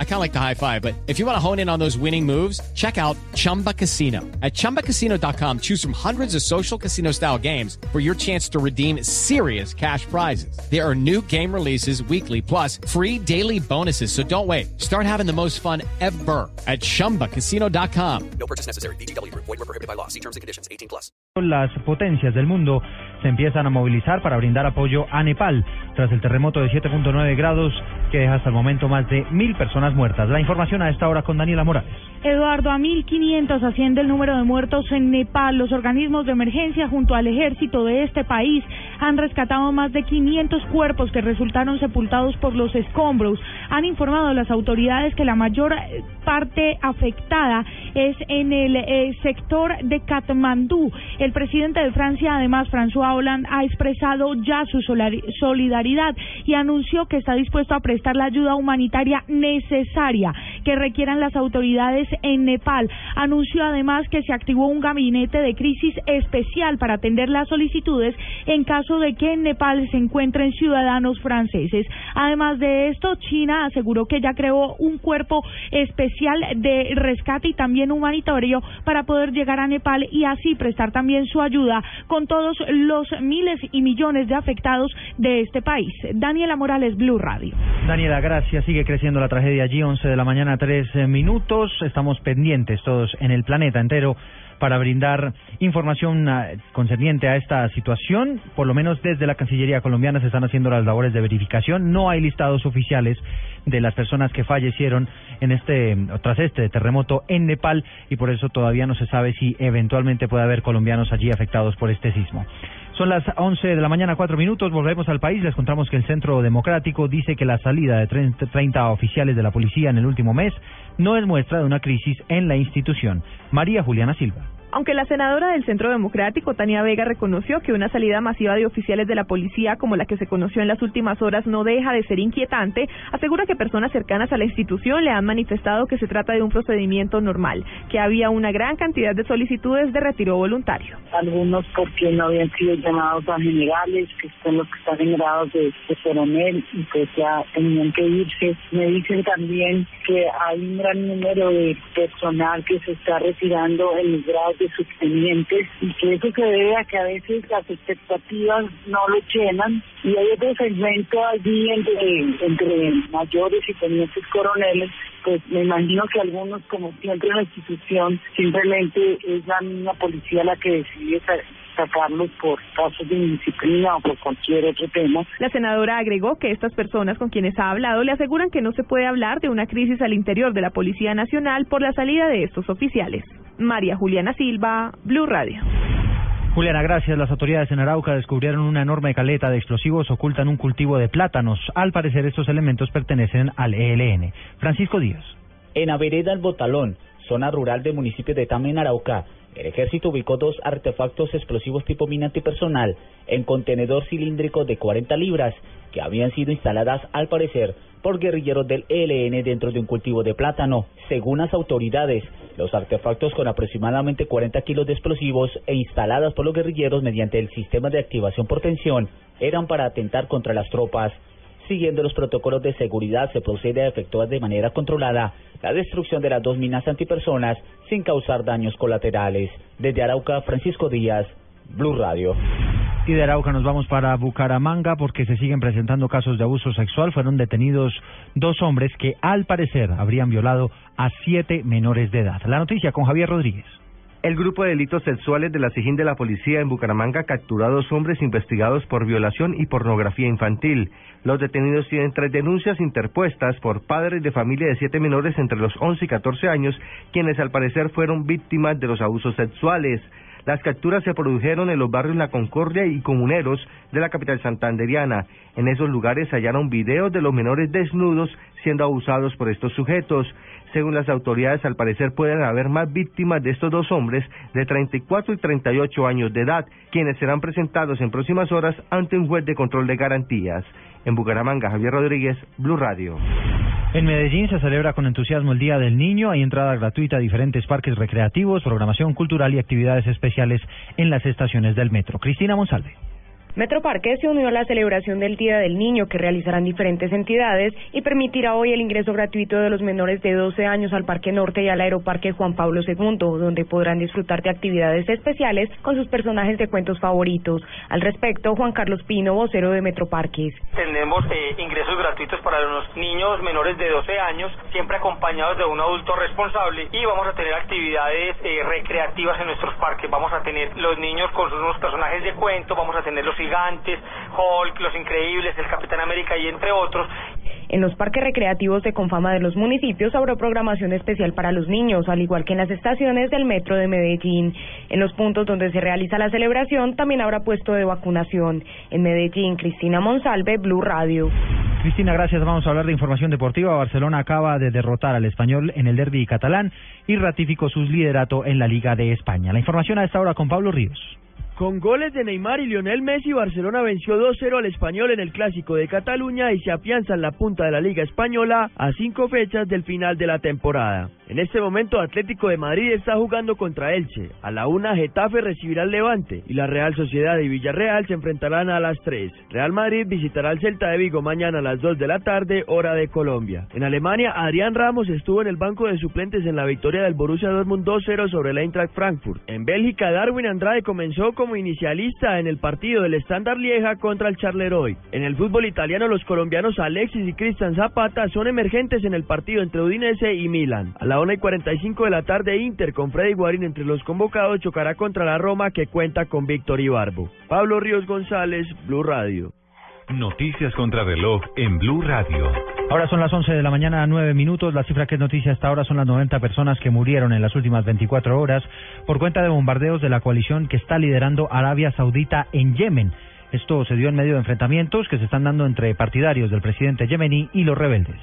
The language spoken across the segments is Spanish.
I kind of like the high five, but if you want to hone in on those winning moves, check out Chumba Casino. At ChumbaCasino.com, choose from hundreds of social casino style games for your chance to redeem serious cash prizes. There are new game releases weekly, plus free daily bonuses. So don't wait. Start having the most fun ever at ChumbaCasino.com. No purchase necessary. BGW. Void were prohibited by law. See terms and conditions. 18 plus. Las potencias del mundo se empiezan a movilizar para brindar apoyo a Nepal tras el terremoto de 7.9 grados que deja hasta el momento más de mil personas muertas. La información a esta hora con Daniela Morales. Eduardo, a 1.500 asciende el número de muertos en Nepal. Los organismos de emergencia junto al ejército de este país han rescatado más de 500 cuerpos que resultaron sepultados por los escombros. Han informado a las autoridades que la mayor eh, parte afectada es en el eh, sector de Katmandú. El presidente de Francia, además, François Hollande, ha expresado ya su solidaridad y anunció que está dispuesto a prestar la ayuda humanitaria necesaria que requieran las autoridades en Nepal. Anunció además que se activó un gabinete de crisis especial para atender las solicitudes en caso de que en Nepal se encuentren ciudadanos franceses. Además de esto, China aseguró que ya creó un cuerpo especial de rescate y también humanitario para poder llegar a Nepal y así prestar también su ayuda con todos los miles y millones de afectados de este país. Daniela Morales, Blue Radio. Daniela, gracias. Sigue creciendo la tragedia allí, 11 de la mañana, 3 eh, minutos. Estamos pendientes todos en el planeta entero para brindar información ah, concerniente a esta situación. Por lo menos desde la Cancillería colombiana se están haciendo las labores de verificación. No hay listados oficiales de las personas que fallecieron en este tras este terremoto en Nepal y por eso todavía no se sabe si eventualmente puede haber colombianos allí afectados por este sismo. Son las 11 de la mañana, cuatro minutos. Volvemos al país. Les contamos que el Centro Democrático dice que la salida de 30 oficiales de la policía en el último mes no es muestra de una crisis en la institución. María Juliana Silva. Aunque la senadora del Centro Democrático, Tania Vega, reconoció que una salida masiva de oficiales de la policía como la que se conoció en las últimas horas no deja de ser inquietante, asegura que personas cercanas a la institución le han manifestado que se trata de un procedimiento normal, que había una gran cantidad de solicitudes de retiro voluntario. Algunos porque no habían sido llamados a generales, que son los que están en grados de, coronel y pues ya tenían que irse. Me dicen también que hay un gran número de personal que se está retirando en los grados de sus tenientes y que eso se debe a que a veces las expectativas no lo llenan y hay otro segmento allí entre, entre mayores y tenientes coroneles pues me imagino que algunos, como siempre en la institución, simplemente es la misma policía la que decide sacarlos por casos de indisciplina o por cualquier otro tema. La senadora agregó que estas personas con quienes ha hablado le aseguran que no se puede hablar de una crisis al interior de la Policía Nacional por la salida de estos oficiales. María Juliana Silva, Blue Radio. Juliana, gracias. Las autoridades en Arauca descubrieron una enorme caleta de explosivos oculta en un cultivo de plátanos. Al parecer, estos elementos pertenecen al ELN. Francisco Díaz. En Avereda El Botalón, zona rural del municipio de Tame, en Arauca, el ejército ubicó dos artefactos explosivos tipo mina antipersonal en contenedor cilíndrico de 40 libras que habían sido instaladas al parecer por guerrilleros del ELN dentro de un cultivo de plátano. Según las autoridades, los artefactos con aproximadamente 40 kilos de explosivos e instaladas por los guerrilleros mediante el sistema de activación por tensión eran para atentar contra las tropas. Siguiendo los protocolos de seguridad, se procede a efectuar de manera controlada la destrucción de las dos minas antipersonas sin causar daños colaterales. Desde Arauca, Francisco Díaz, Blue Radio. Y de Arauca nos vamos para Bucaramanga porque se siguen presentando casos de abuso sexual. Fueron detenidos dos hombres que al parecer habrían violado a siete menores de edad. La noticia con Javier Rodríguez. El grupo de delitos sexuales de la SIGIN de la Policía en Bucaramanga capturó a dos hombres investigados por violación y pornografía infantil. Los detenidos tienen tres denuncias interpuestas por padres de familia de siete menores entre los 11 y 14 años, quienes al parecer fueron víctimas de los abusos sexuales. Las capturas se produjeron en los barrios La Concordia y Comuneros de la capital santanderiana. En esos lugares hallaron videos de los menores desnudos siendo abusados por estos sujetos. Según las autoridades, al parecer pueden haber más víctimas de estos dos hombres de 34 y 38 años de edad, quienes serán presentados en próximas horas ante un juez de control de garantías. En Bucaramanga, Javier Rodríguez, Blue Radio. En Medellín se celebra con entusiasmo el Día del Niño. Hay entrada gratuita a diferentes parques recreativos, programación cultural y actividades especiales en las estaciones del metro. Cristina Monsalve. Metroparque se unió a la celebración del Día del Niño que realizarán diferentes entidades y permitirá hoy el ingreso gratuito de los menores de 12 años al Parque Norte y al Aeroparque Juan Pablo II, donde podrán disfrutar de actividades especiales con sus personajes de cuentos favoritos. Al respecto, Juan Carlos Pino, vocero de Metroparques. Tenemos eh, ingresos gratuitos para los niños menores de 12 años, siempre acompañados de un adulto responsable y vamos a tener actividades eh, recreativas en nuestros parques. Vamos a tener los niños con sus personajes de cuento, vamos a tener los gigantes, Hulk, Los Increíbles, el Capitán América y entre otros. En los parques recreativos de Confama de los municipios habrá programación especial para los niños, al igual que en las estaciones del metro de Medellín. En los puntos donde se realiza la celebración también habrá puesto de vacunación. En Medellín, Cristina Monsalve, Blue Radio. Cristina, gracias. Vamos a hablar de información deportiva. Barcelona acaba de derrotar al español en el derby catalán y ratificó su liderato en la Liga de España. La información a esta hora con Pablo Ríos. Con goles de Neymar y Lionel Messi, Barcelona venció 2-0 al español en el Clásico de Cataluña y se afianza en la punta de la Liga Española a cinco fechas del final de la temporada. En este momento, Atlético de Madrid está jugando contra Elche. A la una, Getafe recibirá al Levante y la Real Sociedad y Villarreal se enfrentarán a las 3. Real Madrid visitará al Celta de Vigo mañana a las 2 de la tarde, hora de Colombia. En Alemania, Adrián Ramos estuvo en el banco de suplentes en la victoria del Borussia Dortmund 2-0 sobre el Eintracht Frankfurt. En Bélgica, Darwin Andrade comenzó como inicialista en el partido del Standard Lieja contra el Charleroi. En el fútbol italiano, los colombianos Alexis y Cristian Zapata son emergentes en el partido entre Udinese y Milan. A la 1 y 45 de la tarde, Inter con Freddy Guarín entre los convocados chocará contra la Roma que cuenta con Víctor Ibarbo. Pablo Ríos González, Blue Radio. Noticias contra reloj en Blue Radio. Ahora son las 11 de la mañana, 9 minutos. La cifra que es noticia hasta ahora son las 90 personas que murieron en las últimas 24 horas por cuenta de bombardeos de la coalición que está liderando Arabia Saudita en Yemen. Esto se dio en medio de enfrentamientos que se están dando entre partidarios del presidente yemení y los rebeldes.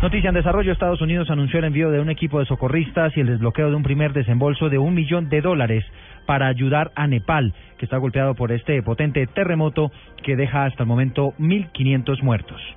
Noticia en desarrollo, Estados Unidos anunció el envío de un equipo de socorristas y el desbloqueo de un primer desembolso de un millón de dólares para ayudar a Nepal, que está golpeado por este potente terremoto que deja hasta el momento 1.500 muertos.